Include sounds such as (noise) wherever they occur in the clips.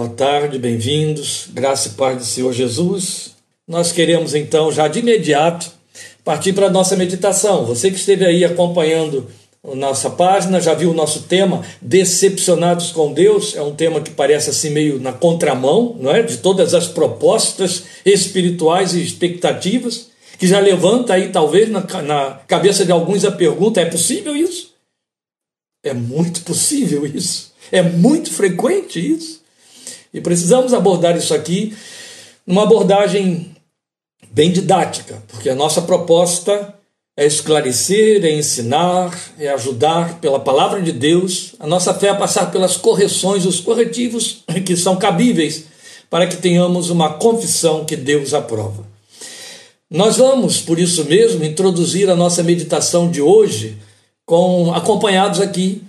Boa tarde, bem-vindos. Graça e paz do Senhor Jesus. Nós queremos então, já de imediato, partir para a nossa meditação. Você que esteve aí acompanhando nossa página, já viu o nosso tema, Decepcionados com Deus. É um tema que parece assim meio na contramão, não é? De todas as propostas espirituais e expectativas, que já levanta aí, talvez, na, na cabeça de alguns a pergunta: é possível isso? É muito possível isso. É muito frequente isso. E precisamos abordar isso aqui numa abordagem bem didática, porque a nossa proposta é esclarecer, é ensinar, é ajudar pela palavra de Deus, a nossa fé a passar pelas correções, os corretivos (laughs) que são cabíveis para que tenhamos uma confissão que Deus aprova. Nós vamos, por isso mesmo, introduzir a nossa meditação de hoje com acompanhados aqui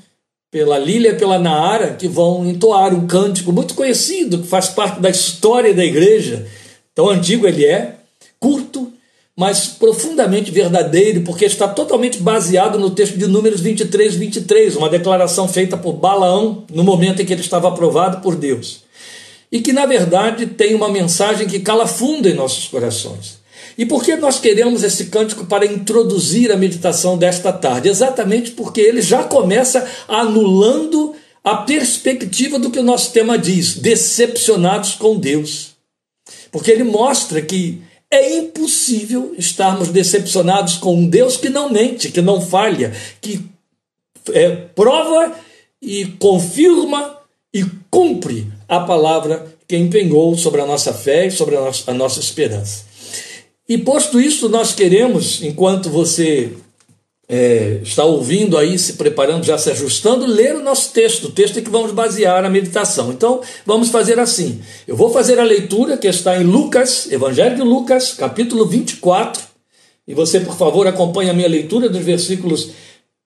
pela Lília e pela Naara, que vão entoar um cântico muito conhecido, que faz parte da história da igreja. Tão antigo ele é, curto, mas profundamente verdadeiro, porque está totalmente baseado no texto de Números 23, 23, uma declaração feita por Balaão no momento em que ele estava aprovado por Deus. E que, na verdade, tem uma mensagem que cala fundo em nossos corações. E por que nós queremos esse cântico para introduzir a meditação desta tarde? Exatamente porque ele já começa anulando a perspectiva do que o nosso tema diz, decepcionados com Deus. Porque ele mostra que é impossível estarmos decepcionados com um Deus que não mente, que não falha, que é, prova e confirma e cumpre a palavra que empenhou sobre a nossa fé e sobre a nossa, a nossa esperança. E posto isso, nós queremos, enquanto você é, está ouvindo aí, se preparando, já se ajustando, ler o nosso texto, o texto em que vamos basear a meditação. Então, vamos fazer assim. Eu vou fazer a leitura que está em Lucas, Evangelho de Lucas, capítulo 24. E você, por favor, acompanhe a minha leitura dos versículos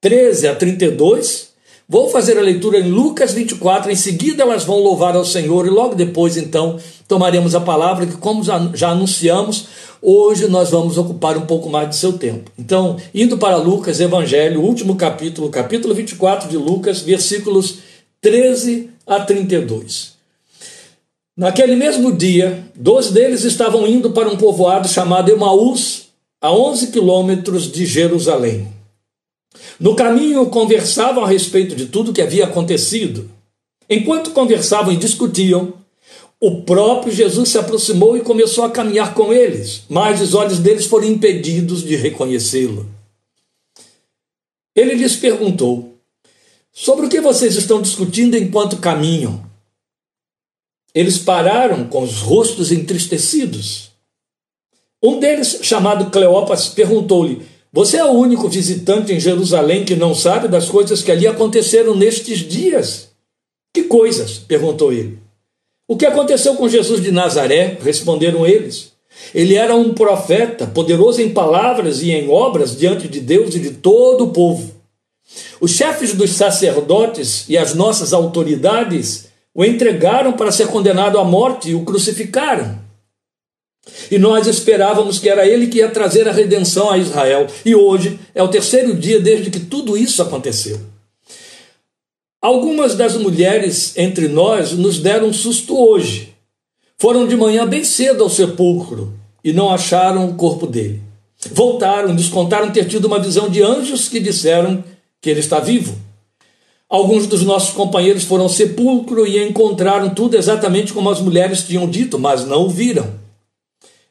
13 a 32. Vou fazer a leitura em Lucas 24, em seguida elas vão louvar ao Senhor e logo depois, então, tomaremos a palavra que, como já anunciamos, hoje nós vamos ocupar um pouco mais de seu tempo. Então, indo para Lucas, Evangelho, último capítulo, capítulo 24 de Lucas, versículos 13 a 32. Naquele mesmo dia, dois deles estavam indo para um povoado chamado Emaús, a 11 quilômetros de Jerusalém. No caminho conversavam a respeito de tudo que havia acontecido. Enquanto conversavam e discutiam, o próprio Jesus se aproximou e começou a caminhar com eles, mas os olhos deles foram impedidos de reconhecê-lo. Ele lhes perguntou: Sobre o que vocês estão discutindo enquanto caminham? Eles pararam com os rostos entristecidos. Um deles, chamado Cleopas, perguntou-lhe: você é o único visitante em Jerusalém que não sabe das coisas que ali aconteceram nestes dias. Que coisas? perguntou ele. O que aconteceu com Jesus de Nazaré? responderam eles. Ele era um profeta, poderoso em palavras e em obras diante de Deus e de todo o povo. Os chefes dos sacerdotes e as nossas autoridades o entregaram para ser condenado à morte e o crucificaram. E nós esperávamos que era ele que ia trazer a redenção a Israel. E hoje é o terceiro dia desde que tudo isso aconteceu. Algumas das mulheres entre nós nos deram susto hoje. Foram de manhã bem cedo ao sepulcro e não acharam o corpo dele. Voltaram, nos contaram ter tido uma visão de anjos que disseram que ele está vivo. Alguns dos nossos companheiros foram ao sepulcro e encontraram tudo exatamente como as mulheres tinham dito, mas não o viram.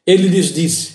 Ele lhes disse: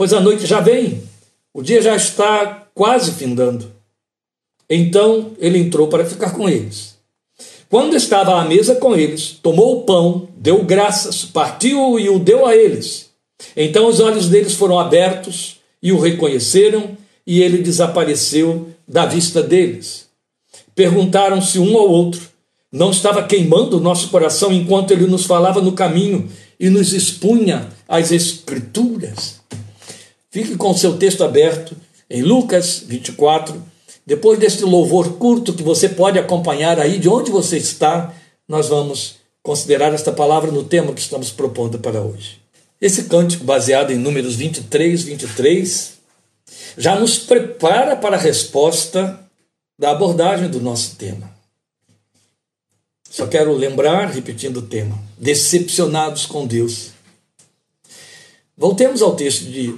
pois a noite já vem, o dia já está quase findando. Então ele entrou para ficar com eles. Quando estava à mesa com eles, tomou o pão, deu graças, partiu e o deu a eles. Então os olhos deles foram abertos e o reconheceram, e ele desapareceu da vista deles. Perguntaram-se um ao outro: não estava queimando o nosso coração enquanto ele nos falava no caminho e nos expunha as Escrituras. Fique com seu texto aberto em Lucas 24. Depois deste louvor curto que você pode acompanhar aí de onde você está, nós vamos considerar esta palavra no tema que estamos propondo para hoje. Esse cântico, baseado em Números 23, 23, já nos prepara para a resposta da abordagem do nosso tema. Só quero lembrar, repetindo o tema, decepcionados com Deus. Voltemos ao texto de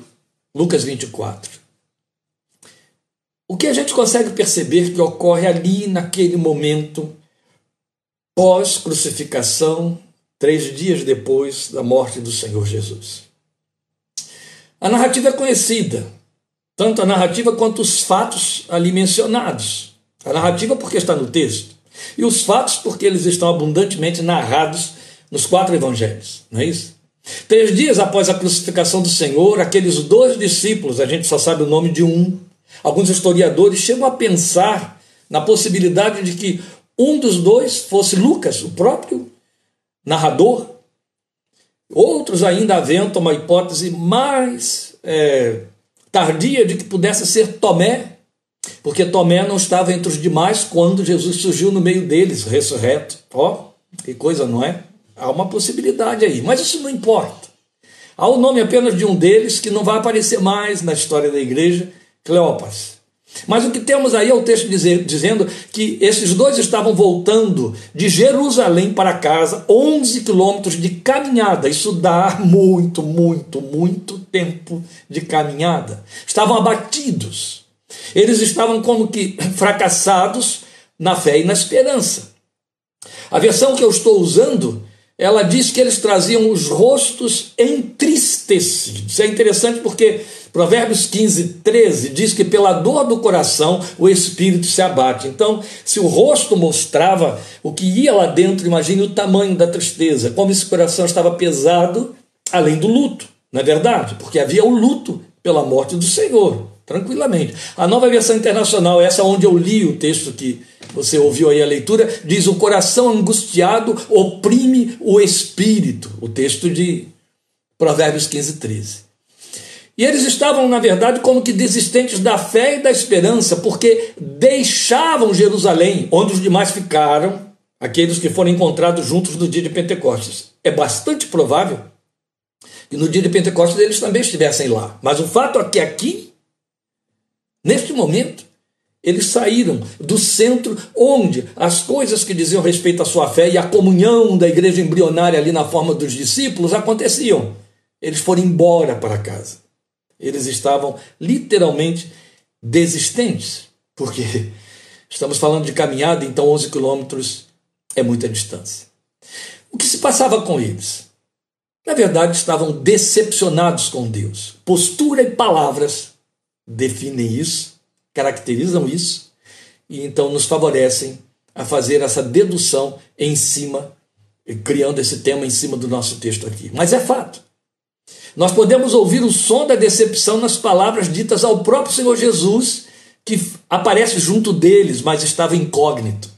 Lucas 24. O que a gente consegue perceber que ocorre ali naquele momento, pós-crucificação, três dias depois da morte do Senhor Jesus? A narrativa é conhecida, tanto a narrativa quanto os fatos ali mencionados. A narrativa, porque está no texto e os fatos, porque eles estão abundantemente narrados nos quatro evangelhos, não é isso? Três dias após a crucificação do Senhor, aqueles dois discípulos, a gente só sabe o nome de um, alguns historiadores chegam a pensar na possibilidade de que um dos dois fosse Lucas, o próprio narrador. Outros ainda aventam uma hipótese mais é, tardia de que pudesse ser Tomé, porque Tomé não estava entre os demais quando Jesus surgiu no meio deles, ressurreto. Ó, oh, que coisa, não é? Há uma possibilidade aí, mas isso não importa. Há o nome apenas de um deles que não vai aparecer mais na história da igreja, Cleopas. Mas o que temos aí é o texto dizer, dizendo que esses dois estavam voltando de Jerusalém para casa, 11 quilômetros de caminhada. Isso dá muito, muito, muito tempo de caminhada. Estavam abatidos eles estavam como que fracassados na fé e na esperança. A versão que eu estou usando, ela diz que eles traziam os rostos entristecidos. É interessante porque Provérbios 15, 13 diz que pela dor do coração o espírito se abate. Então, se o rosto mostrava o que ia lá dentro, imagine o tamanho da tristeza, como esse coração estava pesado, além do luto, não é verdade? Porque havia o luto pela morte do Senhor tranquilamente. A nova versão internacional, essa onde eu li o texto que você ouviu aí a leitura, diz: O coração angustiado oprime o espírito. O texto de Provérbios 15, 13. E eles estavam, na verdade, como que desistentes da fé e da esperança, porque deixavam Jerusalém, onde os demais ficaram, aqueles que foram encontrados juntos no dia de Pentecostes. É bastante provável que no dia de Pentecostes eles também estivessem lá. Mas o fato é que aqui Neste momento, eles saíram do centro onde as coisas que diziam respeito à sua fé e à comunhão da igreja embrionária ali na forma dos discípulos aconteciam. Eles foram embora para casa. Eles estavam literalmente desistentes, porque estamos falando de caminhada, então 11 quilômetros é muita distância. O que se passava com eles? Na verdade, estavam decepcionados com Deus. Postura e palavras definem isso, caracterizam isso, e então nos favorecem a fazer essa dedução em cima, criando esse tema em cima do nosso texto aqui. Mas é fato. Nós podemos ouvir o som da decepção nas palavras ditas ao próprio Senhor Jesus, que aparece junto deles, mas estava incógnito.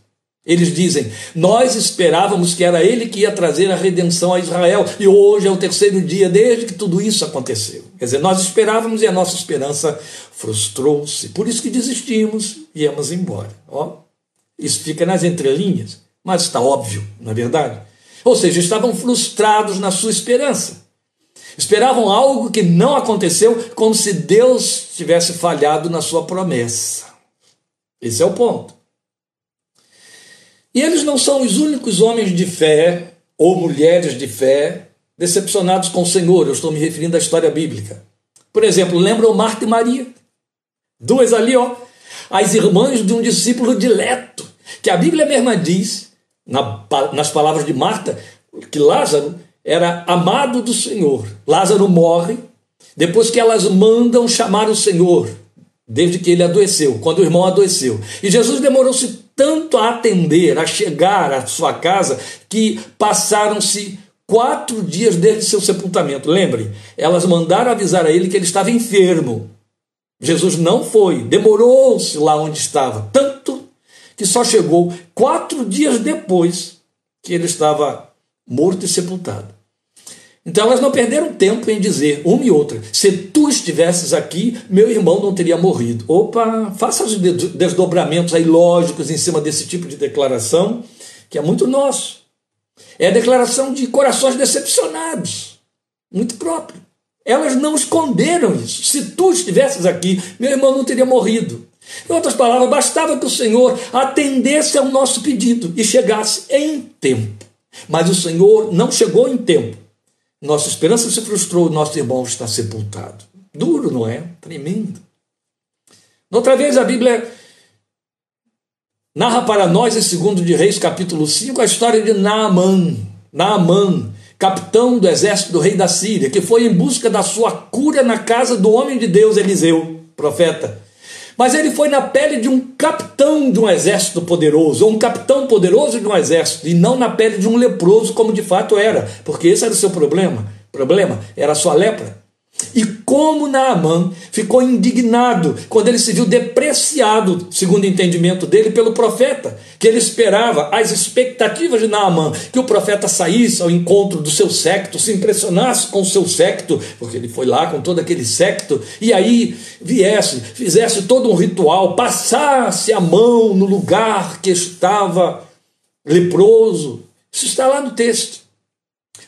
Eles dizem: Nós esperávamos que era ele que ia trazer a redenção a Israel, e hoje é o terceiro dia desde que tudo isso aconteceu. Quer dizer, nós esperávamos e a nossa esperança frustrou-se. Por isso que desistimos e íamos embora. Ó, isso fica nas entrelinhas, mas está óbvio, não é verdade? Ou seja, estavam frustrados na sua esperança. Esperavam algo que não aconteceu, como se Deus tivesse falhado na sua promessa. Esse é o ponto. E eles não são os únicos homens de fé ou mulheres de fé decepcionados com o Senhor. Eu estou me referindo à história bíblica. Por exemplo, lembram Marta e Maria? Duas ali, ó. As irmãs de um discípulo dileto. Que a Bíblia mesma diz, na, nas palavras de Marta, que Lázaro era amado do Senhor. Lázaro morre depois que elas mandam chamar o Senhor, desde que ele adoeceu, quando o irmão adoeceu. E Jesus demorou-se tanto a atender, a chegar à sua casa, que passaram-se quatro dias desde seu sepultamento. Lembre, elas mandaram avisar a ele que ele estava enfermo. Jesus não foi, demorou-se lá onde estava, tanto que só chegou quatro dias depois que ele estava morto e sepultado. Então elas não perderam tempo em dizer, uma e outra, se tu estivesses aqui, meu irmão não teria morrido. Opa, faça os desdobramentos aí lógicos em cima desse tipo de declaração, que é muito nosso. É a declaração de corações decepcionados, muito próprio. Elas não esconderam isso. Se tu estivesses aqui, meu irmão não teria morrido. Em outras palavras, bastava que o Senhor atendesse ao nosso pedido e chegasse em tempo. Mas o Senhor não chegou em tempo. Nossa esperança se frustrou, nosso irmão está sepultado. Duro, não é? Tremendo. Outra vez a Bíblia narra para nós, em 2 de Reis, capítulo 5, a história de Naaman. Naaman, capitão do exército do rei da Síria, que foi em busca da sua cura na casa do homem de Deus, Eliseu, profeta. Mas ele foi na pele de um capitão de um exército poderoso, ou um capitão poderoso de um exército, e não na pele de um leproso, como de fato era, porque esse era o seu problema. O problema era a sua lepra. E como Naamã ficou indignado quando ele se viu depreciado, segundo o entendimento dele, pelo profeta, que ele esperava, as expectativas de Naamã, que o profeta saísse ao encontro do seu secto, se impressionasse com o seu secto, porque ele foi lá com todo aquele secto, e aí viesse, fizesse todo um ritual, passasse a mão no lugar que estava leproso. Isso está lá no texto.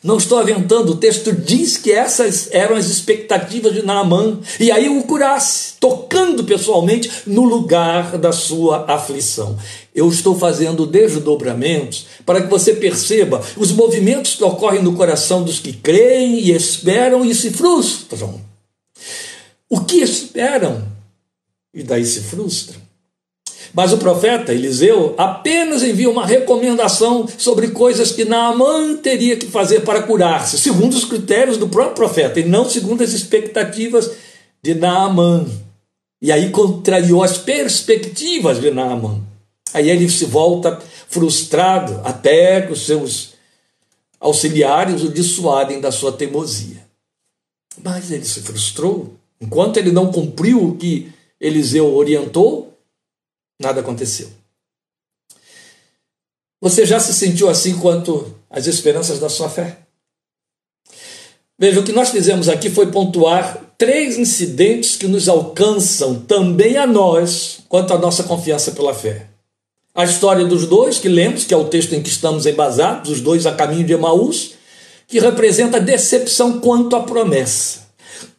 Não estou aventando, o texto diz que essas eram as expectativas de Naamã. E aí o curasse, tocando pessoalmente no lugar da sua aflição. Eu estou fazendo desdobramentos para que você perceba os movimentos que ocorrem no coração dos que creem e esperam e se frustram. O que esperam e daí se frustram. Mas o profeta Eliseu apenas envia uma recomendação sobre coisas que Naamã teria que fazer para curar-se, segundo os critérios do próprio profeta, e não segundo as expectativas de Naamã. E aí contrariou as perspectivas de Naamã. Aí ele se volta frustrado, até que os seus auxiliares o dissuadem da sua teimosia. Mas ele se frustrou. Enquanto ele não cumpriu o que Eliseu orientou, nada aconteceu. Você já se sentiu assim quanto às esperanças da sua fé? Veja, o que nós fizemos aqui foi pontuar três incidentes que nos alcançam também a nós quanto à nossa confiança pela fé. A história dos dois, que lemos, que é o texto em que estamos embasados, os dois a caminho de Emaús, que representa decepção quanto à promessa.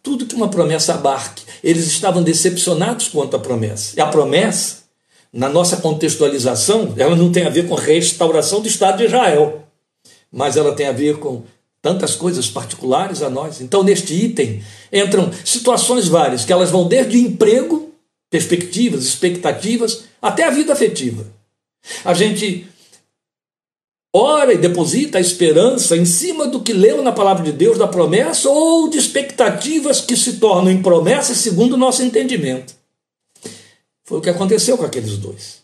Tudo que uma promessa abarque, eles estavam decepcionados quanto à promessa. E a promessa na nossa contextualização, ela não tem a ver com restauração do Estado de Israel, mas ela tem a ver com tantas coisas particulares a nós. Então, neste item, entram situações várias, que elas vão desde emprego, perspectivas, expectativas, até a vida afetiva. A gente ora e deposita a esperança em cima do que leu na palavra de Deus, da promessa, ou de expectativas que se tornam em promessas segundo o nosso entendimento. Foi o que aconteceu com aqueles dois.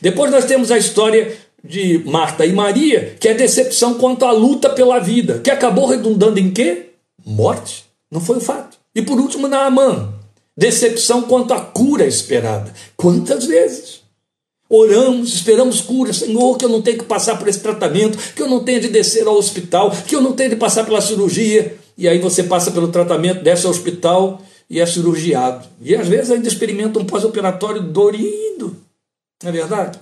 Depois nós temos a história de Marta e Maria, que é decepção quanto à luta pela vida, que acabou redundando em quê? Morte. Não foi o fato. E por último, Naamã, decepção quanto à cura esperada. Quantas vezes? Oramos, esperamos cura, Senhor, que eu não tenho que passar por esse tratamento, que eu não tenho de descer ao hospital, que eu não tenho de passar pela cirurgia. E aí você passa pelo tratamento, desce ao hospital e é cirurgiado. E às vezes ainda experimenta um pós-operatório dorido. Não é verdade?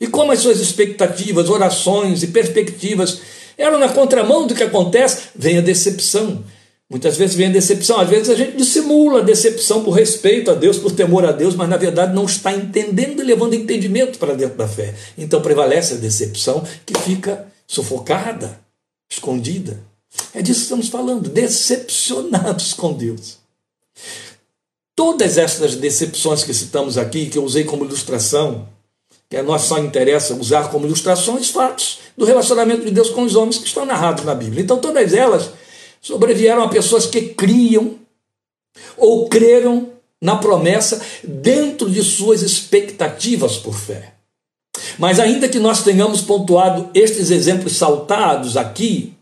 E como as suas expectativas, orações e perspectivas eram na contramão do que acontece, vem a decepção. Muitas vezes vem a decepção, às vezes a gente dissimula a decepção por respeito a Deus, por temor a Deus, mas na verdade não está entendendo e levando entendimento para dentro da fé. Então prevalece a decepção que fica sufocada, escondida. É disso que estamos falando, decepcionados com Deus. Todas estas decepções que citamos aqui, que eu usei como ilustração, que a nós só interessa usar como ilustrações fatos do relacionamento de Deus com os homens que estão narrados na Bíblia. Então, todas elas sobrevieram a pessoas que criam ou creram na promessa dentro de suas expectativas por fé. Mas ainda que nós tenhamos pontuado estes exemplos saltados aqui,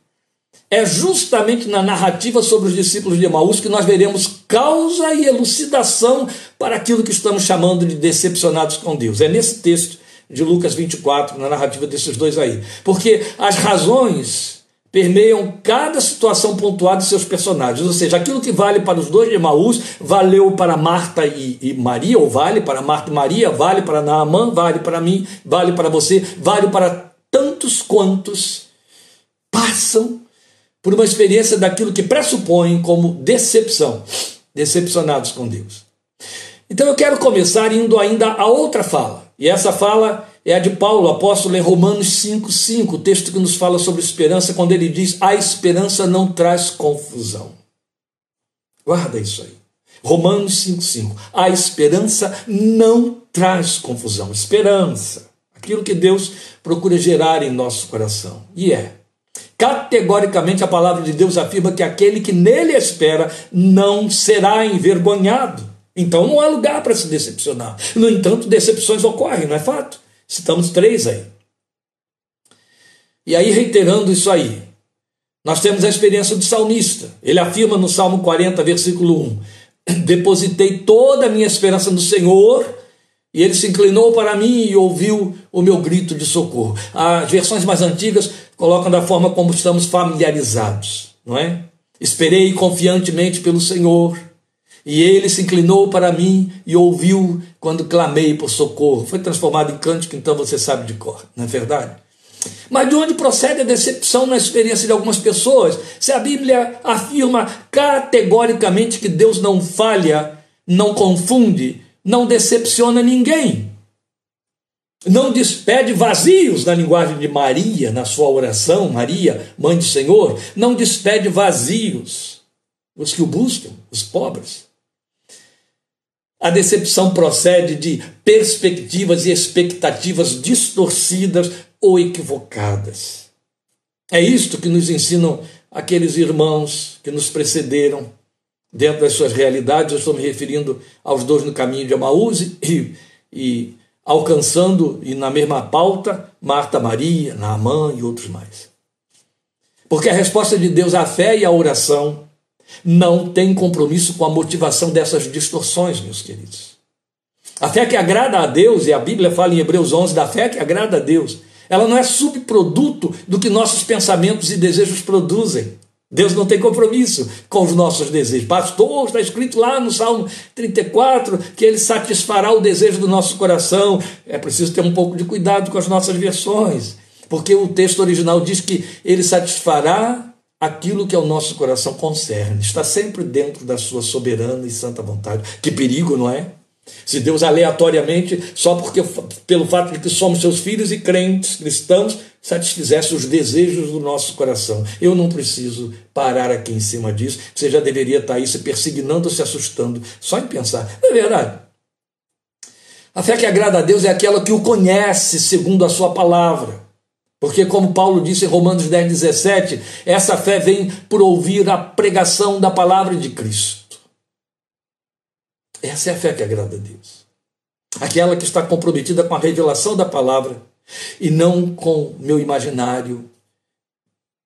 é justamente na narrativa sobre os discípulos de Emaús que nós veremos causa e elucidação para aquilo que estamos chamando de decepcionados com Deus. É nesse texto de Lucas 24, na narrativa desses dois aí. Porque as razões permeiam cada situação pontuada de seus personagens. Ou seja, aquilo que vale para os dois de Emaús valeu para Marta e, e, Maria, ou vale para Marta e Maria, vale para Naamã, vale para mim, vale para você, vale para tantos quantos passam por uma experiência daquilo que pressupõem como decepção, decepcionados com Deus. Então eu quero começar indo ainda a outra fala. E essa fala é a de Paulo, apóstolo em Romanos 5,5, o texto que nos fala sobre esperança, quando ele diz: A esperança não traz confusão. Guarda isso aí. Romanos 5,5. A esperança não traz confusão. Esperança. Aquilo que Deus procura gerar em nosso coração. E é. Categoricamente a palavra de Deus afirma que aquele que nele espera não será envergonhado. Então não há lugar para se decepcionar. No entanto, decepções ocorrem, não é fato? Citamos três aí. E aí, reiterando isso aí, nós temos a experiência do salmista. Ele afirma no Salmo 40, versículo 1: Depositei toda a minha esperança no Senhor, e ele se inclinou para mim e ouviu o meu grito de socorro. As versões mais antigas colocam da forma como estamos familiarizados, não é? Esperei confiantemente pelo Senhor e ele se inclinou para mim e ouviu quando clamei por socorro. Foi transformado em cântico, então você sabe de cor, não é verdade? Mas de onde procede a decepção na experiência de algumas pessoas? Se a Bíblia afirma categoricamente que Deus não falha, não confunde, não decepciona ninguém. Não despede vazios na linguagem de Maria, na sua oração, Maria, mãe do Senhor, não despede vazios os que o buscam, os pobres. A decepção procede de perspectivas e expectativas distorcidas ou equivocadas. É isto que nos ensinam aqueles irmãos que nos precederam dentro das suas realidades. Eu estou me referindo aos dois no caminho de Amaús e, e alcançando, e na mesma pauta, Marta Maria, Naamã e outros mais. Porque a resposta de Deus à fé e à oração não tem compromisso com a motivação dessas distorções, meus queridos. A fé que agrada a Deus, e a Bíblia fala em Hebreus 11 da fé que agrada a Deus, ela não é subproduto do que nossos pensamentos e desejos produzem. Deus não tem compromisso com os nossos desejos. Pastor, está escrito lá no Salmo 34 que ele satisfará o desejo do nosso coração. É preciso ter um pouco de cuidado com as nossas versões, porque o texto original diz que ele satisfará aquilo que ao nosso coração concerne, está sempre dentro da sua soberana e santa vontade. Que perigo, não é? Se Deus aleatoriamente, só porque pelo fato de que somos seus filhos e crentes cristãos, satisfizesse os desejos do nosso coração. Eu não preciso parar aqui em cima disso. Você já deveria estar aí se persignando, se assustando, só em pensar. Não é verdade? A fé que agrada a Deus é aquela que o conhece segundo a sua palavra. Porque, como Paulo disse em Romanos 10, 17, essa fé vem por ouvir a pregação da palavra de Cristo. Essa é a fé que agrada a Deus. Aquela que está comprometida com a revelação da palavra e não com meu imaginário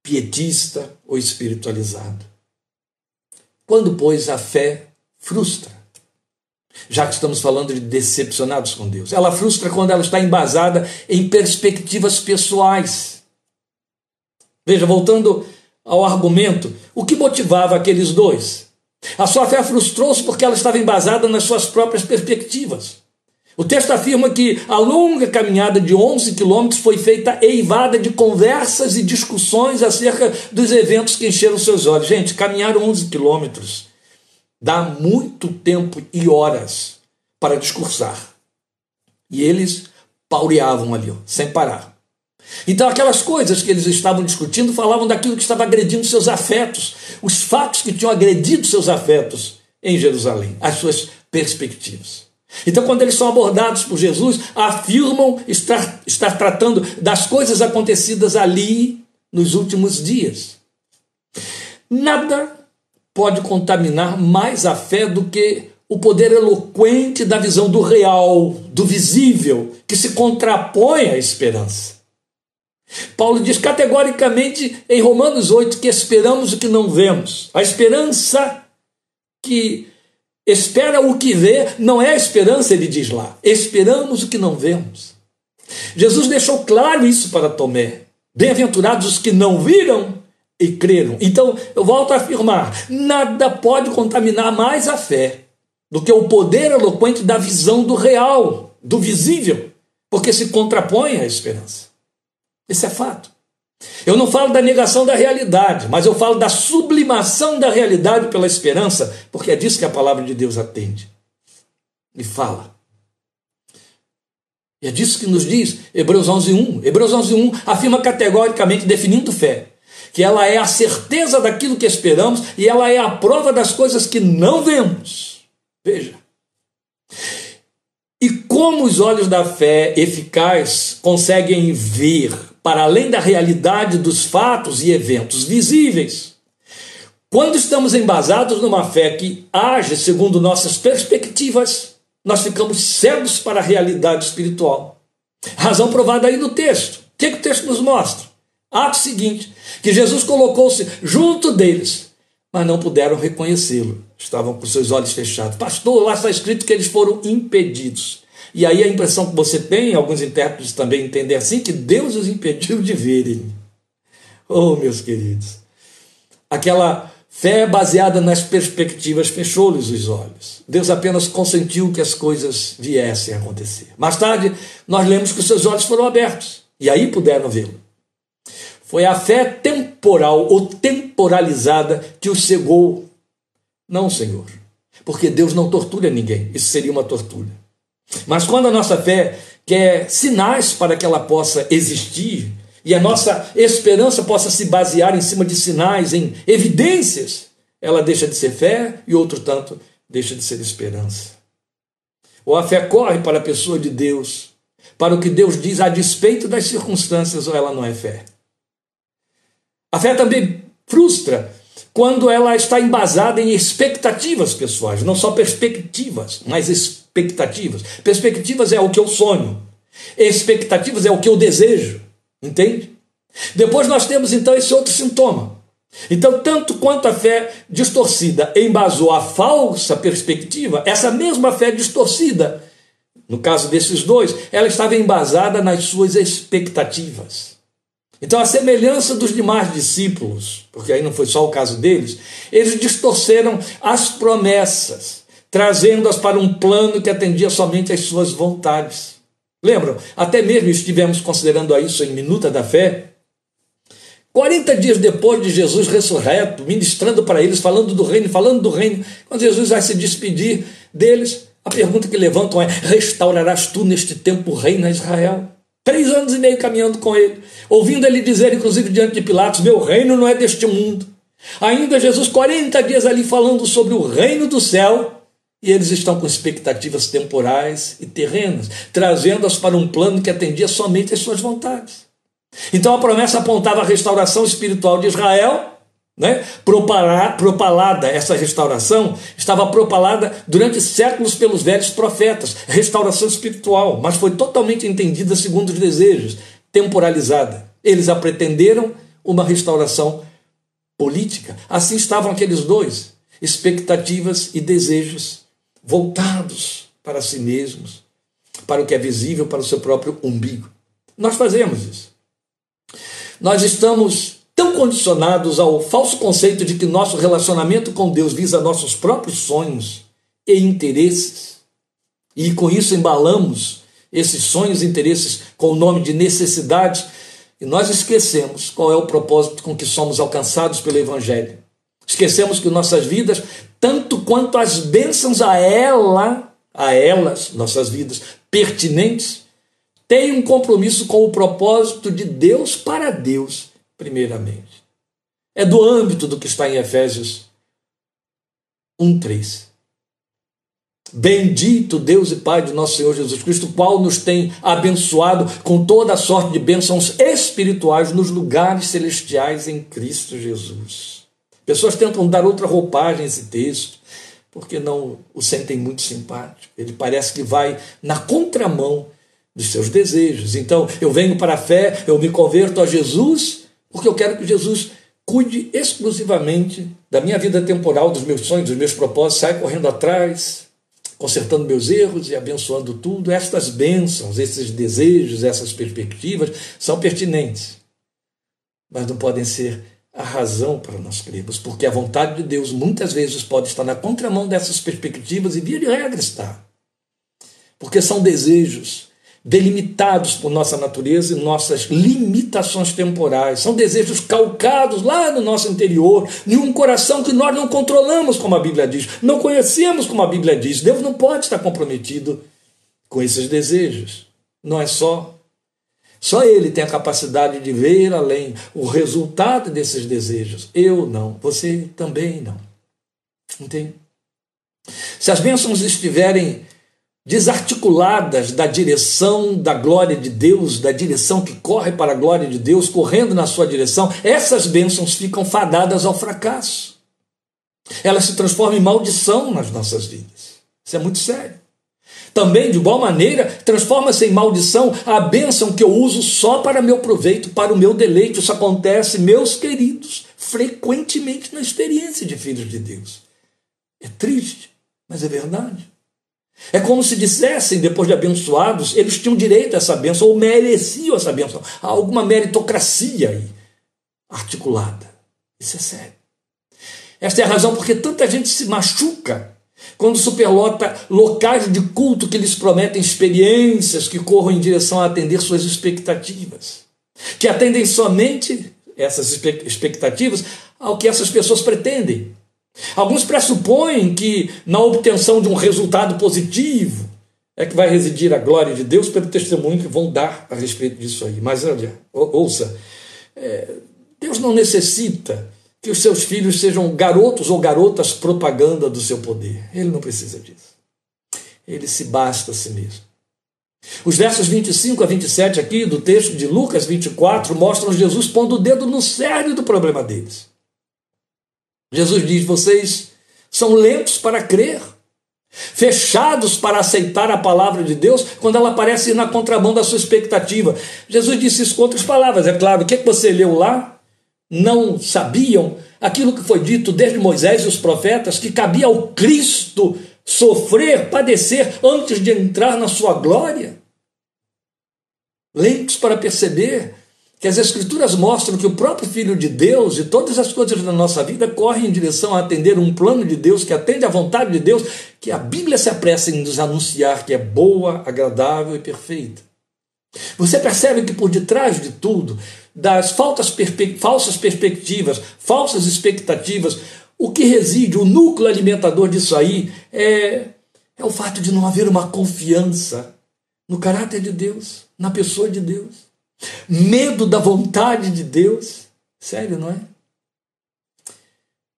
pietista ou espiritualizado. Quando, pois, a fé frustra, já que estamos falando de decepcionados com Deus. Ela frustra quando ela está embasada em perspectivas pessoais. Veja, voltando ao argumento, o que motivava aqueles dois? A sua fé frustrou-se porque ela estava embasada nas suas próprias perspectivas. O texto afirma que a longa caminhada de 11 quilômetros foi feita eivada de conversas e discussões acerca dos eventos que encheram seus olhos. Gente, caminhar 11 quilômetros dá muito tempo e horas para discursar. E eles paureavam ali, sem parar. Então, aquelas coisas que eles estavam discutindo falavam daquilo que estava agredindo seus afetos, os fatos que tinham agredido seus afetos em Jerusalém, as suas perspectivas. Então, quando eles são abordados por Jesus, afirmam estar, estar tratando das coisas acontecidas ali nos últimos dias. Nada pode contaminar mais a fé do que o poder eloquente da visão do real, do visível, que se contrapõe à esperança. Paulo diz categoricamente em Romanos 8 que esperamos o que não vemos. A esperança que espera o que vê não é esperança, ele diz lá. Esperamos o que não vemos. Jesus deixou claro isso para Tomé. Bem-aventurados os que não viram e creram. Então, eu volto a afirmar: nada pode contaminar mais a fé do que o poder eloquente da visão do real, do visível, porque se contrapõe à esperança. Esse é fato. Eu não falo da negação da realidade, mas eu falo da sublimação da realidade pela esperança, porque é disso que a palavra de Deus atende e fala. E é disso que nos diz Hebreus 11.1. Hebreus 11.1 afirma categoricamente, definindo fé, que ela é a certeza daquilo que esperamos e ela é a prova das coisas que não vemos. Veja. E como os olhos da fé eficaz conseguem ver para além da realidade dos fatos e eventos visíveis. Quando estamos embasados numa fé que age segundo nossas perspectivas, nós ficamos cegos para a realidade espiritual. Razão provada aí no texto. O que, que o texto nos mostra? Ato seguinte: que Jesus colocou-se junto deles, mas não puderam reconhecê-lo. Estavam com seus olhos fechados. Pastor, lá está escrito que eles foram impedidos. E aí a impressão que você tem, alguns intérpretes também entendem assim, que Deus os impediu de verem. Oh, meus queridos. Aquela fé baseada nas perspectivas fechou-lhes os olhos. Deus apenas consentiu que as coisas viessem a acontecer. Mais tarde, nós lemos que os seus olhos foram abertos. E aí puderam vê-lo. Foi a fé temporal ou temporalizada que os cegou. Não, Senhor. Porque Deus não tortura ninguém. Isso seria uma tortura. Mas quando a nossa fé quer sinais para que ela possa existir, e a nossa esperança possa se basear em cima de sinais, em evidências, ela deixa de ser fé e outro tanto deixa de ser esperança. Ou a fé corre para a pessoa de Deus, para o que Deus diz a despeito das circunstâncias, ou ela não é fé. A fé também frustra quando ela está embasada em expectativas pessoais, não só perspectivas, mas expectativas. Perspectivas é o que eu sonho, expectativas é o que eu desejo, entende? Depois nós temos então esse outro sintoma. Então, tanto quanto a fé distorcida embasou a falsa perspectiva, essa mesma fé distorcida, no caso desses dois, ela estava embasada nas suas expectativas. Então, a semelhança dos demais discípulos, porque aí não foi só o caso deles, eles distorceram as promessas trazendo-as para um plano que atendia somente às suas vontades. Lembram? Até mesmo estivemos considerando isso em Minuta da Fé. 40 dias depois de Jesus ressurreto, ministrando para eles, falando do reino, falando do reino, quando Jesus vai se despedir deles, a pergunta que levantam é: restaurarás tu neste tempo o reino a Israel? Três anos e meio caminhando com ele, ouvindo ele dizer, inclusive diante de Pilatos: Meu reino não é deste mundo. Ainda Jesus, 40 dias ali falando sobre o reino do céu, e eles estão com expectativas temporais e terrenas, trazendo-as para um plano que atendia somente às suas vontades. Então a promessa apontava a restauração espiritual de Israel, né? propalada, essa restauração estava propalada durante séculos pelos velhos profetas, restauração espiritual, mas foi totalmente entendida segundo os desejos, temporalizada. Eles a pretenderam uma restauração política. Assim estavam aqueles dois, expectativas e desejos voltados para si mesmos, para o que é visível, para o seu próprio umbigo. Nós fazemos isso. Nós estamos tão condicionados ao falso conceito de que nosso relacionamento com Deus visa nossos próprios sonhos e interesses, e com isso embalamos esses sonhos e interesses com o nome de necessidade, e nós esquecemos qual é o propósito com que somos alcançados pelo Evangelho. Esquecemos que nossas vidas, tanto quanto as bênçãos a ela, a elas, nossas vidas pertinentes, têm um compromisso com o propósito de Deus para Deus, primeiramente. É do âmbito do que está em Efésios 1:3. Bendito Deus e Pai de nosso Senhor Jesus Cristo, qual nos tem abençoado com toda a sorte de bênçãos espirituais nos lugares celestiais em Cristo Jesus. Pessoas tentam dar outra roupagem a esse texto, porque não o sentem muito simpático. Ele parece que vai na contramão dos seus desejos. Então, eu venho para a fé, eu me converto a Jesus, porque eu quero que Jesus cuide exclusivamente da minha vida temporal, dos meus sonhos, dos meus propósitos, saia correndo atrás, consertando meus erros e abençoando tudo. Estas bênçãos, esses desejos, essas perspectivas são pertinentes, mas não podem ser a razão para nós crermos, porque a vontade de Deus muitas vezes pode estar na contramão dessas perspectivas e via de regra está. Porque são desejos delimitados por nossa natureza e nossas limitações temporais. São desejos calcados lá no nosso interior, em um coração que nós não controlamos, como a Bíblia diz, não conhecemos, como a Bíblia diz. Deus não pode estar comprometido com esses desejos. Não é só. Só Ele tem a capacidade de ver além o resultado desses desejos. Eu não, você também não. Entende? Se as bênçãos estiverem desarticuladas da direção da glória de Deus, da direção que corre para a glória de Deus, correndo na sua direção, essas bênçãos ficam fadadas ao fracasso. Elas se transformam em maldição nas nossas vidas. Isso é muito sério. Também, de igual maneira, transforma-se em maldição a bênção que eu uso só para meu proveito, para o meu deleite. Isso acontece, meus queridos, frequentemente na experiência de filhos de Deus. É triste, mas é verdade. É como se dissessem, depois de abençoados, eles tinham direito a essa bênção, ou mereciam essa bênção. Há alguma meritocracia aí articulada. Isso é sério. Esta é a razão porque tanta gente se machuca quando superlota locais de culto que lhes prometem experiências que corram em direção a atender suas expectativas, que atendem somente essas expectativas ao que essas pessoas pretendem Alguns pressupõem que na obtenção de um resultado positivo é que vai residir a glória de Deus pelo testemunho que vão dar a respeito disso aí. Mas olha, ouça, é, Deus não necessita que os seus filhos sejam garotos ou garotas propaganda do seu poder. Ele não precisa disso. Ele se basta a si mesmo. Os versos 25 a 27 aqui do texto de Lucas 24 mostram Jesus pondo o dedo no cerne do problema deles. Jesus diz: vocês são lentos para crer, fechados para aceitar a palavra de Deus quando ela aparece na contramão da sua expectativa. Jesus disse isso com outras palavras, é claro. O que, é que você leu lá? Não sabiam aquilo que foi dito desde Moisés e os profetas, que cabia ao Cristo sofrer, padecer antes de entrar na sua glória? Lentos para perceber que as Escrituras mostram que o próprio Filho de Deus e todas as coisas da nossa vida correm em direção a atender um plano de Deus que atende à vontade de Deus, que a Bíblia se apressa em nos anunciar que é boa, agradável e perfeita. Você percebe que por detrás de tudo, das perspe falsas perspectivas, falsas expectativas, o que reside, o núcleo alimentador disso aí é, é o fato de não haver uma confiança no caráter de Deus, na pessoa de Deus medo da vontade de Deus. Sério, não é?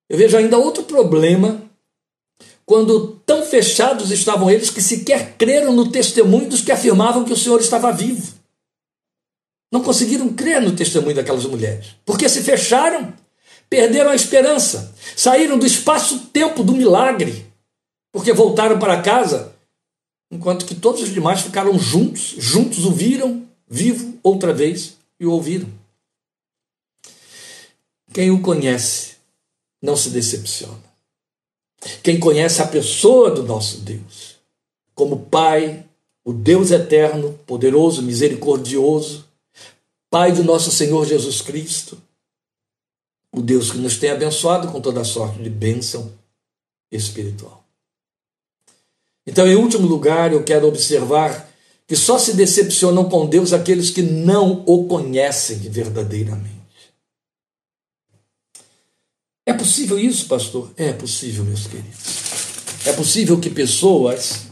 Eu vejo ainda outro problema quando tão fechados estavam eles que sequer creram no testemunho dos que afirmavam que o Senhor estava vivo. Não conseguiram crer no testemunho daquelas mulheres, porque se fecharam, perderam a esperança, saíram do espaço-tempo do milagre, porque voltaram para casa, enquanto que todos os demais ficaram juntos, juntos o viram vivo outra vez e o ouviram. Quem o conhece não se decepciona. Quem conhece a pessoa do nosso Deus, como Pai, o Deus eterno, poderoso, misericordioso, Pai do nosso Senhor Jesus Cristo, o Deus que nos tem abençoado com toda sorte de bênção espiritual. Então, em último lugar, eu quero observar que só se decepcionam com Deus aqueles que não o conhecem verdadeiramente. É possível isso, pastor? É possível, meus queridos. É possível que pessoas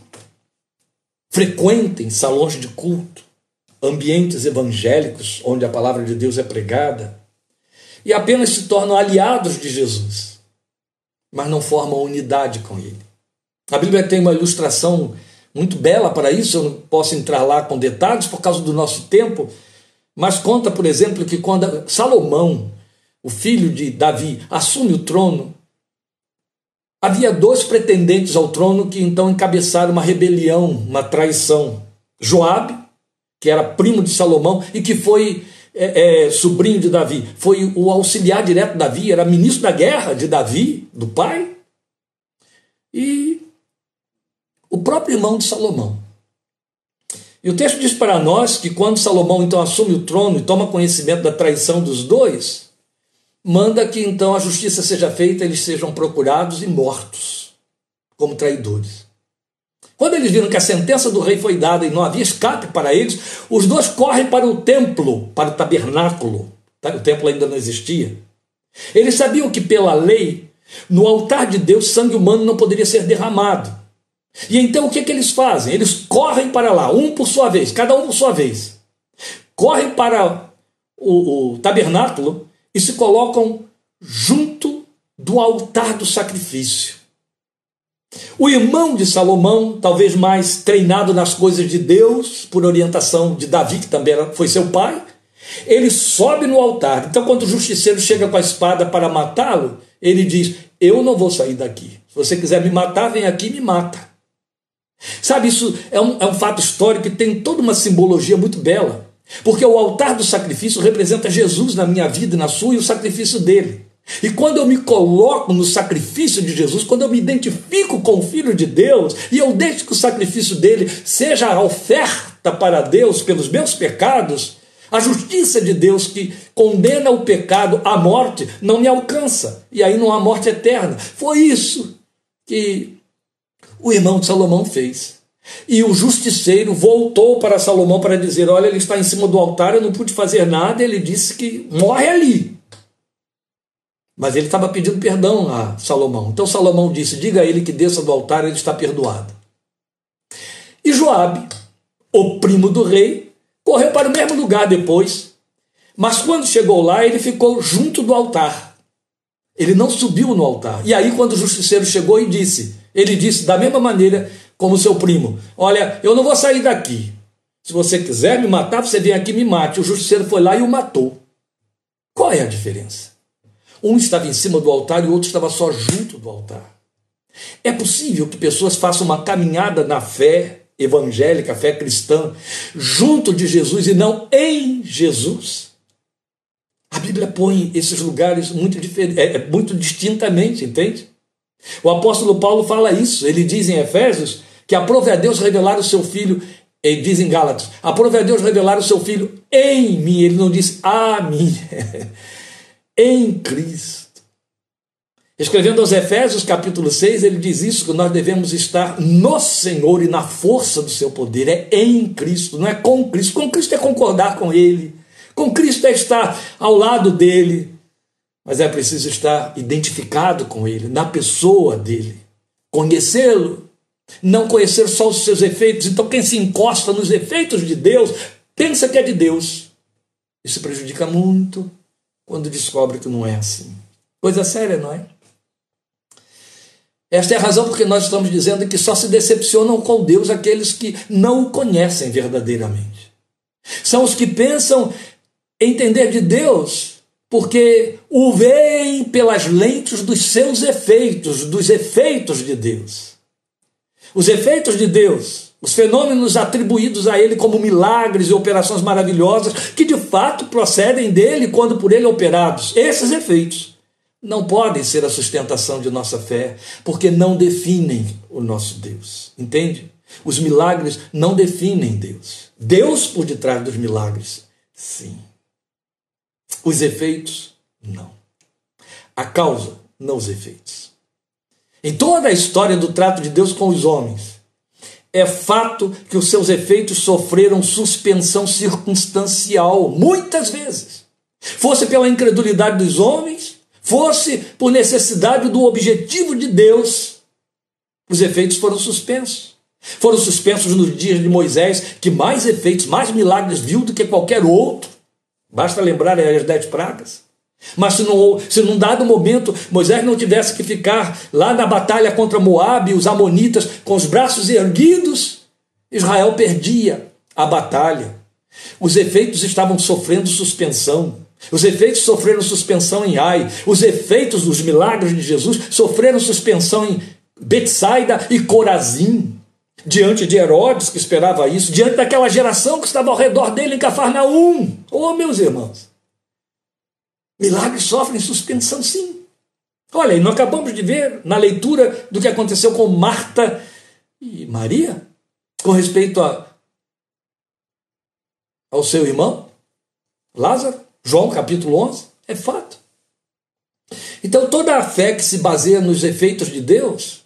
frequentem salões de culto, ambientes evangélicos onde a palavra de Deus é pregada e apenas se tornam aliados de Jesus, mas não formam unidade com ele. A Bíblia tem uma ilustração muito bela para isso, eu não posso entrar lá com detalhes por causa do nosso tempo, mas conta, por exemplo, que quando Salomão, o filho de Davi, assume o trono, havia dois pretendentes ao trono que então encabeçaram uma rebelião, uma traição. Joabe, que era primo de Salomão e que foi é, é, sobrinho de Davi, foi o auxiliar direto de Davi, era ministro da guerra de Davi, do pai, e o próprio irmão de Salomão. E o texto diz para nós que quando Salomão então assume o trono e toma conhecimento da traição dos dois, manda que então a justiça seja feita, eles sejam procurados e mortos como traidores. Quando eles viram que a sentença do rei foi dada e não havia escape para eles, os dois correm para o templo, para o tabernáculo. Tá? O templo ainda não existia. Eles sabiam que, pela lei, no altar de Deus, sangue humano não poderia ser derramado. E então o que, é que eles fazem? Eles correm para lá, um por sua vez, cada um por sua vez. Correm para o, o tabernáculo e se colocam junto do altar do sacrifício. O irmão de Salomão, talvez mais treinado nas coisas de Deus, por orientação de Davi, que também foi seu pai, ele sobe no altar. Então, quando o justiceiro chega com a espada para matá-lo, ele diz: Eu não vou sair daqui. Se você quiser me matar, vem aqui e me mata. Sabe, isso é um, é um fato histórico que tem toda uma simbologia muito bela. Porque o altar do sacrifício representa Jesus na minha vida e na sua e o sacrifício dele. E quando eu me coloco no sacrifício de Jesus, quando eu me identifico com o Filho de Deus e eu deixo que o sacrifício dele seja a oferta para Deus pelos meus pecados, a justiça de Deus que condena o pecado à morte não me alcança. E aí não há morte eterna. Foi isso que o irmão de Salomão fez. E o justiceiro voltou para Salomão para dizer: Olha, ele está em cima do altar, eu não pude fazer nada. Ele disse que morre ali. Mas ele estava pedindo perdão a Salomão. Então Salomão disse: Diga a ele que desça do altar, ele está perdoado. E Joabe, o primo do rei, correu para o mesmo lugar depois. Mas quando chegou lá, ele ficou junto do altar. Ele não subiu no altar. E aí, quando o justiceiro chegou e disse: ele disse da mesma maneira como seu primo: Olha, eu não vou sair daqui. Se você quiser me matar, você vem aqui e me mate. O justiceiro foi lá e o matou. Qual é a diferença? Um estava em cima do altar e o outro estava só junto do altar. É possível que pessoas façam uma caminhada na fé evangélica, fé cristã, junto de Jesus e não em Jesus? A Bíblia põe esses lugares muito, é, é, muito distintamente, entende? O apóstolo Paulo fala isso. Ele diz em Efésios que aprove a Deus revelar o seu filho, ele diz em Gálatas, aprove a Deus revelar o seu filho em mim. Ele não diz a mim, (laughs) em Cristo. Escrevendo aos Efésios, capítulo 6, ele diz isso: que nós devemos estar no Senhor e na força do seu poder. É em Cristo, não é com Cristo. Com Cristo é concordar com Ele. Com Cristo é estar ao lado dele. Mas é preciso estar identificado com ele, na pessoa dele, conhecê-lo, não conhecer só os seus efeitos. Então, quem se encosta nos efeitos de Deus, pensa que é de Deus. Isso prejudica muito quando descobre que não é assim. Coisa séria, não é? Esta é a razão porque nós estamos dizendo que só se decepcionam com Deus aqueles que não o conhecem verdadeiramente. São os que pensam entender de Deus porque o veem pelas lentes dos seus efeitos, dos efeitos de Deus. Os efeitos de Deus, os fenômenos atribuídos a Ele como milagres e operações maravilhosas, que de fato procedem dele quando por Ele operados. Esses efeitos não podem ser a sustentação de nossa fé, porque não definem o nosso Deus. Entende? Os milagres não definem Deus. Deus por detrás dos milagres, sim. Os efeitos, não. A causa, não os efeitos. Em toda a história do trato de Deus com os homens, é fato que os seus efeitos sofreram suspensão circunstancial, muitas vezes. Fosse pela incredulidade dos homens, fosse por necessidade do objetivo de Deus, os efeitos foram suspensos. Foram suspensos nos dias de Moisés, que mais efeitos, mais milagres viu do que qualquer outro. Basta lembrar as dez pragas. Mas se, não, se num dado momento Moisés não tivesse que ficar lá na batalha contra Moab e os Amonitas com os braços erguidos, Israel perdia a batalha. Os efeitos estavam sofrendo suspensão. Os efeitos sofreram suspensão em Ai. Os efeitos dos milagres de Jesus sofreram suspensão em Betsaida e Corazim. Diante de Herodes, que esperava isso, diante daquela geração que estava ao redor dele em Cafarnaum. Oh, meus irmãos, milagres sofrem suspensão, sim. Olha, e nós acabamos de ver na leitura do que aconteceu com Marta e Maria, com respeito a, ao seu irmão, Lázaro, João capítulo 11, é fato. Então, toda a fé que se baseia nos efeitos de Deus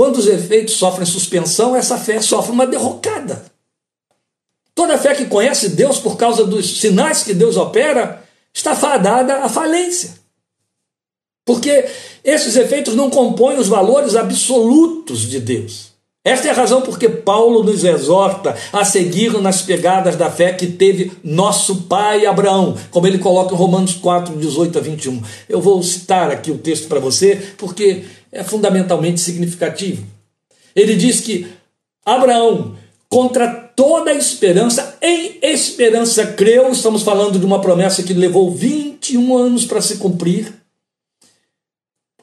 quando os efeitos sofrem suspensão, essa fé sofre uma derrocada. Toda fé que conhece Deus por causa dos sinais que Deus opera está fadada à falência. Porque esses efeitos não compõem os valores absolutos de Deus. Esta é a razão porque Paulo nos exorta a seguir nas pegadas da fé que teve nosso pai Abraão, como ele coloca em Romanos 4, 18 a 21. Eu vou citar aqui o texto para você, porque é fundamentalmente significativo. Ele diz que Abraão, contra toda esperança, em esperança creu, estamos falando de uma promessa que levou 21 anos para se cumprir,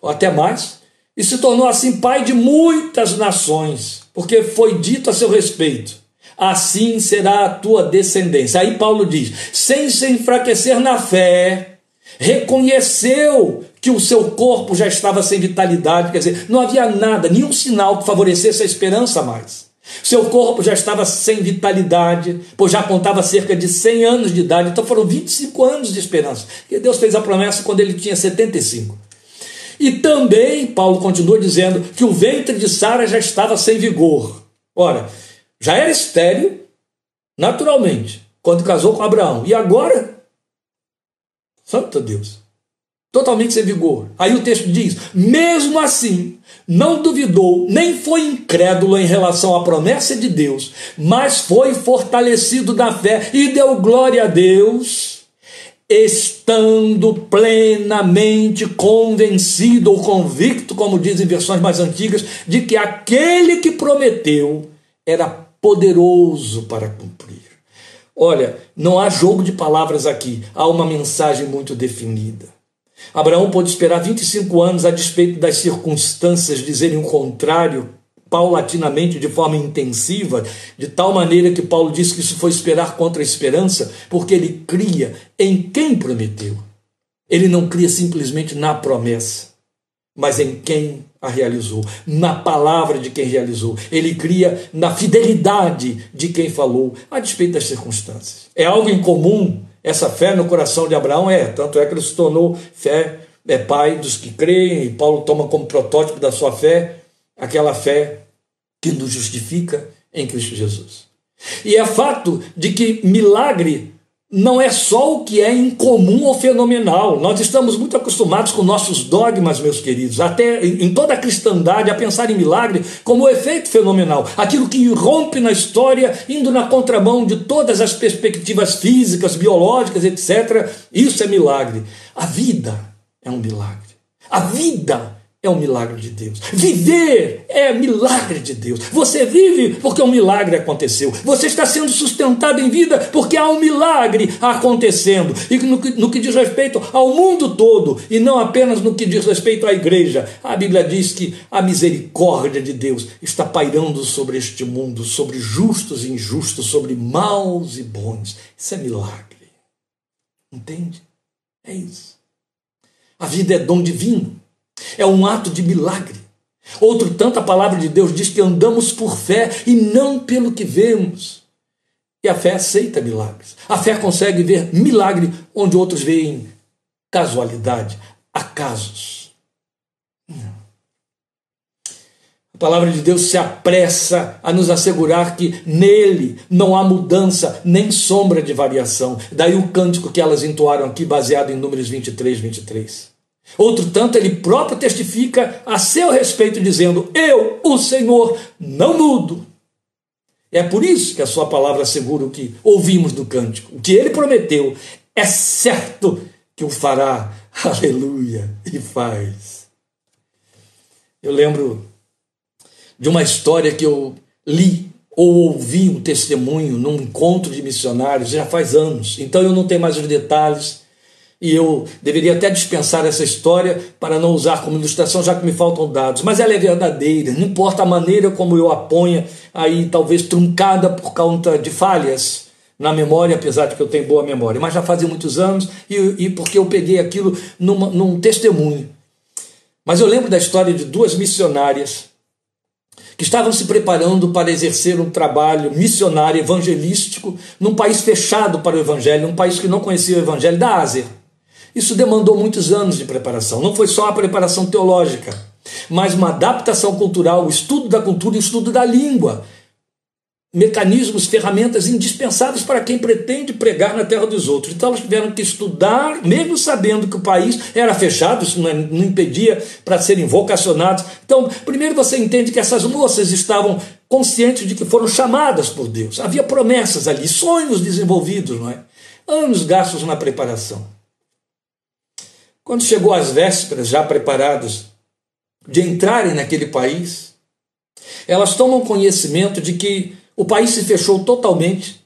ou até mais, e se tornou assim pai de muitas nações, porque foi dito a seu respeito: assim será a tua descendência. Aí Paulo diz: sem se enfraquecer na fé, reconheceu que o seu corpo já estava sem vitalidade, quer dizer, não havia nada, nenhum sinal que favorecesse a esperança mais. Seu corpo já estava sem vitalidade, pois já contava cerca de 100 anos de idade, então foram 25 anos de esperança. E Deus fez a promessa quando ele tinha 75. E também, Paulo continua dizendo que o ventre de Sara já estava sem vigor. Ora, já era estéreo, naturalmente, quando casou com Abraão. E agora? Santo Deus totalmente sem vigor. Aí o texto diz: mesmo assim, não duvidou, nem foi incrédulo em relação à promessa de Deus, mas foi fortalecido na fé e deu glória a Deus, estando plenamente convencido ou convicto, como dizem versões mais antigas, de que aquele que prometeu era poderoso para cumprir. Olha, não há jogo de palavras aqui, há uma mensagem muito definida. Abraão pôde esperar 25 anos a despeito das circunstâncias dizerem o contrário, paulatinamente, de forma intensiva, de tal maneira que Paulo disse que isso foi esperar contra a esperança, porque ele cria em quem prometeu. Ele não cria simplesmente na promessa, mas em quem a realizou, na palavra de quem realizou. Ele cria na fidelidade de quem falou, a despeito das circunstâncias. É algo incomum essa fé no coração de Abraão é, tanto é que ele se tornou fé, é pai dos que creem, e Paulo toma como protótipo da sua fé aquela fé que nos justifica em Cristo Jesus. E é fato de que milagre não é só o que é incomum ou fenomenal. Nós estamos muito acostumados com nossos dogmas, meus queridos, até em toda a cristandade, a pensar em milagre como o efeito fenomenal, aquilo que rompe na história, indo na contramão de todas as perspectivas físicas, biológicas, etc. Isso é milagre. A vida é um milagre. A vida é um milagre de Deus. Viver é milagre de Deus. Você vive porque um milagre aconteceu. Você está sendo sustentado em vida porque há um milagre acontecendo. E no que, no que diz respeito ao mundo todo, e não apenas no que diz respeito à igreja, a Bíblia diz que a misericórdia de Deus está pairando sobre este mundo, sobre justos e injustos, sobre maus e bons. Isso é milagre. Entende? É isso. A vida é dom divino. É um ato de milagre. Outro tanto, a palavra de Deus diz que andamos por fé e não pelo que vemos. E a fé aceita milagres. A fé consegue ver milagre onde outros veem casualidade, acasos. A palavra de Deus se apressa a nos assegurar que nele não há mudança nem sombra de variação. Daí o cântico que elas entoaram aqui, baseado em Números 23, 23. Outro tanto, ele próprio testifica a seu respeito, dizendo: Eu, o Senhor, não mudo. É por isso que a sua palavra assegura o que ouvimos do cântico. O que ele prometeu é certo que o fará. (laughs) Aleluia! E faz. Eu lembro de uma história que eu li ou ouvi um testemunho num encontro de missionários já faz anos. Então eu não tenho mais os detalhes e eu deveria até dispensar essa história para não usar como ilustração, já que me faltam dados, mas ela é verdadeira, não importa a maneira como eu a ponha, aí talvez truncada por conta de falhas na memória, apesar de que eu tenho boa memória, mas já fazia muitos anos e, e porque eu peguei aquilo numa, num testemunho. Mas eu lembro da história de duas missionárias que estavam se preparando para exercer um trabalho missionário evangelístico num país fechado para o evangelho, um país que não conhecia o evangelho da Ásia. Isso demandou muitos anos de preparação. Não foi só a preparação teológica, mas uma adaptação cultural, o estudo da cultura e o estudo da língua. Mecanismos, ferramentas indispensáveis para quem pretende pregar na terra dos outros. Então elas tiveram que estudar, mesmo sabendo que o país era fechado, isso não, não impedia para serem vocacionados. Então, primeiro você entende que essas moças estavam conscientes de que foram chamadas por Deus. Havia promessas ali, sonhos desenvolvidos, não é? Anos gastos na preparação. Quando chegou às vésperas, já preparadas de entrarem naquele país, elas tomam conhecimento de que o país se fechou totalmente.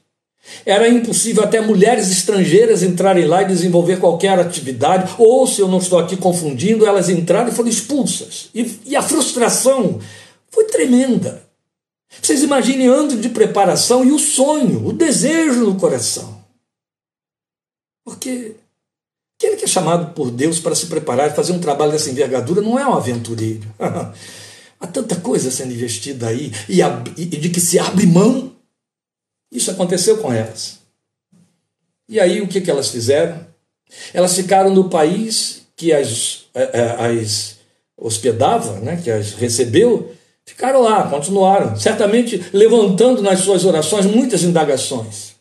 Era impossível até mulheres estrangeiras entrarem lá e desenvolver qualquer atividade, ou, se eu não estou aqui confundindo, elas entraram e foram expulsas. E, e a frustração foi tremenda. Vocês imaginem anos de preparação e o sonho, o desejo no coração. Porque Aquele que é chamado por Deus para se preparar e fazer um trabalho dessa envergadura não é um aventureiro. (laughs) Há tanta coisa sendo investida aí e, de que se abre mão. Isso aconteceu com elas. E aí o que, que elas fizeram? Elas ficaram no país que as, eh, eh, as hospedava, né, que as recebeu, ficaram lá, continuaram, certamente levantando nas suas orações muitas indagações.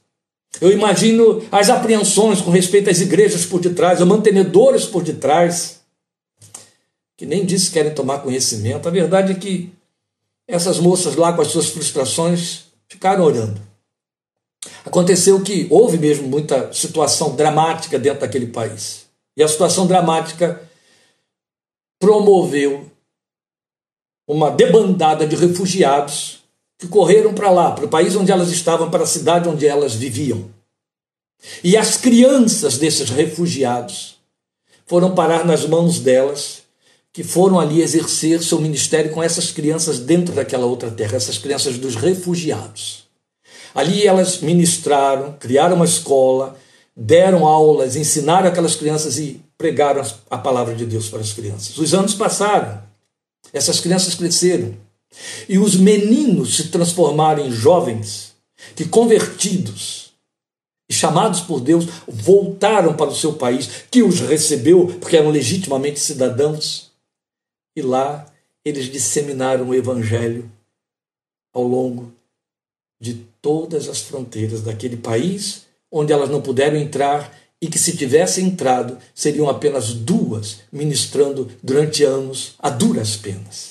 Eu imagino as apreensões com respeito às igrejas por detrás, os mantenedores por detrás, que nem disse querem tomar conhecimento. A verdade é que essas moças lá com as suas frustrações ficaram orando. Aconteceu que houve mesmo muita situação dramática dentro daquele país. E a situação dramática promoveu uma debandada de refugiados que correram para lá, para o país onde elas estavam, para a cidade onde elas viviam. E as crianças desses refugiados foram parar nas mãos delas, que foram ali exercer seu ministério com essas crianças dentro daquela outra terra, essas crianças dos refugiados. Ali elas ministraram, criaram uma escola, deram aulas, ensinaram aquelas crianças e pregaram a palavra de Deus para as crianças. Os anos passaram, essas crianças cresceram. E os meninos se transformaram em jovens que, convertidos e chamados por Deus, voltaram para o seu país, que os recebeu porque eram legitimamente cidadãos. E lá eles disseminaram o evangelho ao longo de todas as fronteiras daquele país onde elas não puderam entrar e que, se tivessem entrado, seriam apenas duas, ministrando durante anos a duras penas.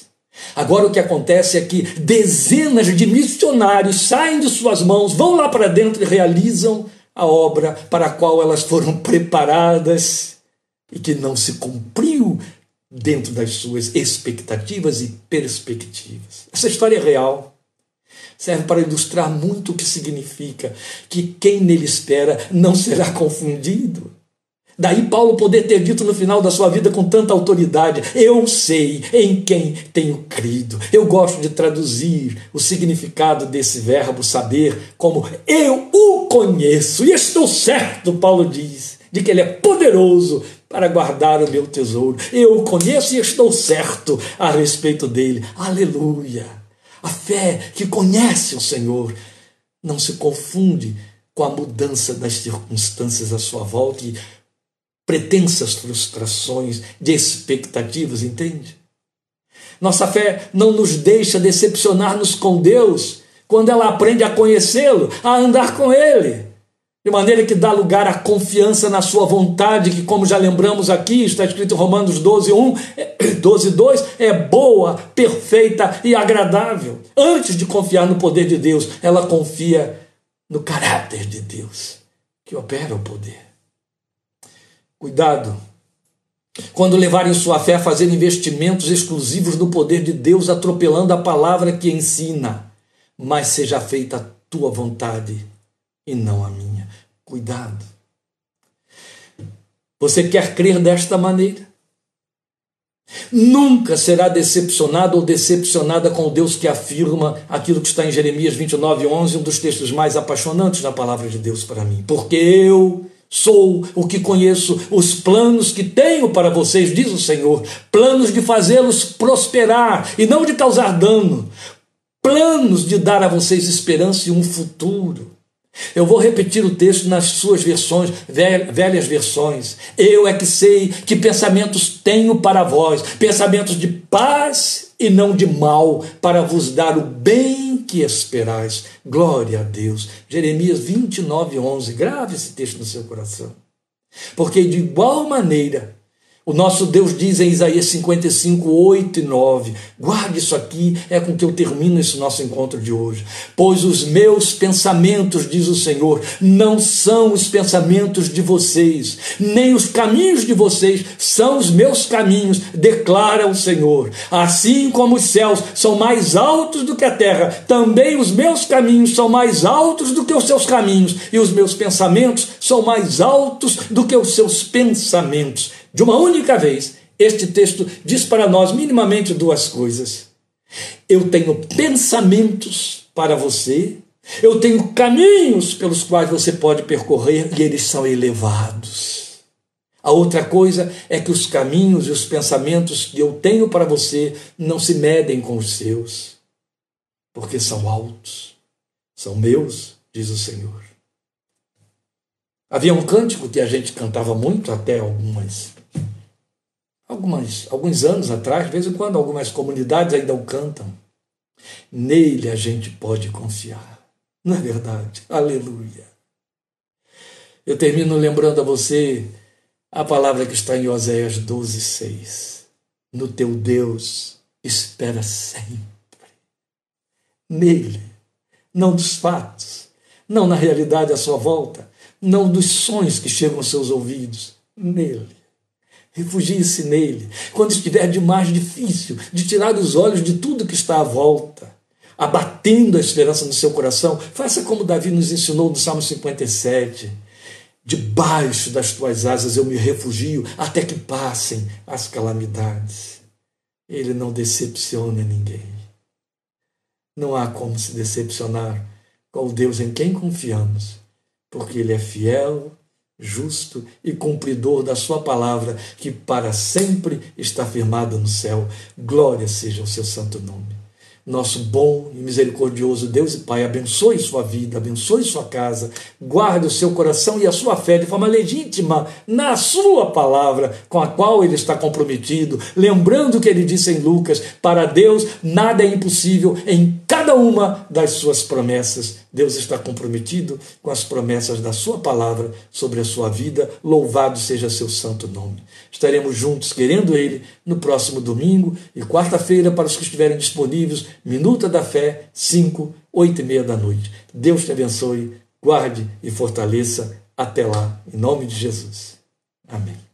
Agora o que acontece é que dezenas de missionários saem de suas mãos, vão lá para dentro e realizam a obra para a qual elas foram (laughs) preparadas e que não se cumpriu dentro das suas expectativas e perspectivas. Essa história é real. Serve para ilustrar muito o que significa que quem nele espera não será (laughs) confundido. Daí Paulo poder ter dito no final da sua vida com tanta autoridade: Eu sei em quem tenho crido. Eu gosto de traduzir o significado desse verbo saber como eu o conheço. E estou certo, Paulo diz, de que ele é poderoso para guardar o meu tesouro. Eu o conheço e estou certo a respeito dele. Aleluia! A fé que conhece o Senhor não se confunde com a mudança das circunstâncias à sua volta e pretensas frustrações, de expectativas, entende? Nossa fé não nos deixa decepcionar-nos com Deus quando ela aprende a conhecê-lo, a andar com Ele. De maneira que dá lugar à confiança na sua vontade, que, como já lembramos aqui, está escrito em Romanos 12, 1, 12, 2, é boa, perfeita e agradável. Antes de confiar no poder de Deus, ela confia no caráter de Deus, que opera o poder. Cuidado. Quando levarem sua fé a fazer investimentos exclusivos no poder de Deus, atropelando a palavra que ensina, mas seja feita a tua vontade e não a minha. Cuidado. Você quer crer desta maneira? Nunca será decepcionado ou decepcionada com o Deus que afirma aquilo que está em Jeremias 29, 11, um dos textos mais apaixonantes da palavra de Deus para mim. Porque eu sou o que conheço os planos que tenho para vocês, diz o Senhor, planos de fazê-los prosperar e não de causar dano, planos de dar a vocês esperança e um futuro. Eu vou repetir o texto nas suas versões, velhas versões. Eu é que sei que pensamentos tenho para vós, pensamentos de paz e não de mal, para vos dar o bem que esperais. Glória a Deus. Jeremias 29, 11. Grave esse texto no seu coração. Porque de igual maneira o nosso Deus diz em Isaías 55, 8 e 9. Guarde isso aqui, é com que eu termino esse nosso encontro de hoje. Pois os meus pensamentos, diz o Senhor, não são os pensamentos de vocês, nem os caminhos de vocês são os meus caminhos, declara o Senhor. Assim como os céus são mais altos do que a terra, também os meus caminhos são mais altos do que os seus caminhos, e os meus pensamentos são mais altos do que os seus pensamentos de uma única vez, este texto diz para nós minimamente duas coisas. Eu tenho pensamentos para você, eu tenho caminhos pelos quais você pode percorrer e eles são elevados. A outra coisa é que os caminhos e os pensamentos que eu tenho para você não se medem com os seus, porque são altos, são meus, diz o Senhor. Havia um cântico que a gente cantava muito até algumas algumas, alguns anos atrás, de vez em quando, algumas comunidades ainda o cantam. Nele a gente pode confiar. Não é verdade? Aleluia. Eu termino lembrando a você a palavra que está em Oséias 12, 6. No teu Deus espera sempre. Nele, não dos fatos, não na realidade à sua volta, não dos sonhos que chegam aos seus ouvidos. Nele Refugie-se nele. Quando estiver demais difícil, de tirar os olhos de tudo que está à volta, abatendo a esperança no seu coração, faça como Davi nos ensinou no Salmo 57. Debaixo das tuas asas eu me refugio até que passem as calamidades. Ele não decepciona ninguém. Não há como se decepcionar com o Deus em quem confiamos, porque Ele é fiel justo e cumpridor da sua palavra, que para sempre está firmada no céu. Glória seja o seu santo nome. Nosso bom e misericordioso Deus e Pai abençoe sua vida, abençoe sua casa, guarde o seu coração e a sua fé de forma legítima na sua palavra, com a qual ele está comprometido, lembrando o que ele disse em Lucas: para Deus nada é impossível em cada uma das suas promessas. Deus está comprometido com as promessas da Sua palavra sobre a sua vida. Louvado seja seu santo nome. Estaremos juntos, querendo Ele, no próximo domingo e quarta-feira, para os que estiverem disponíveis, Minuta da Fé, 5, 8 e meia da noite. Deus te abençoe, guarde e fortaleça. Até lá, em nome de Jesus. Amém.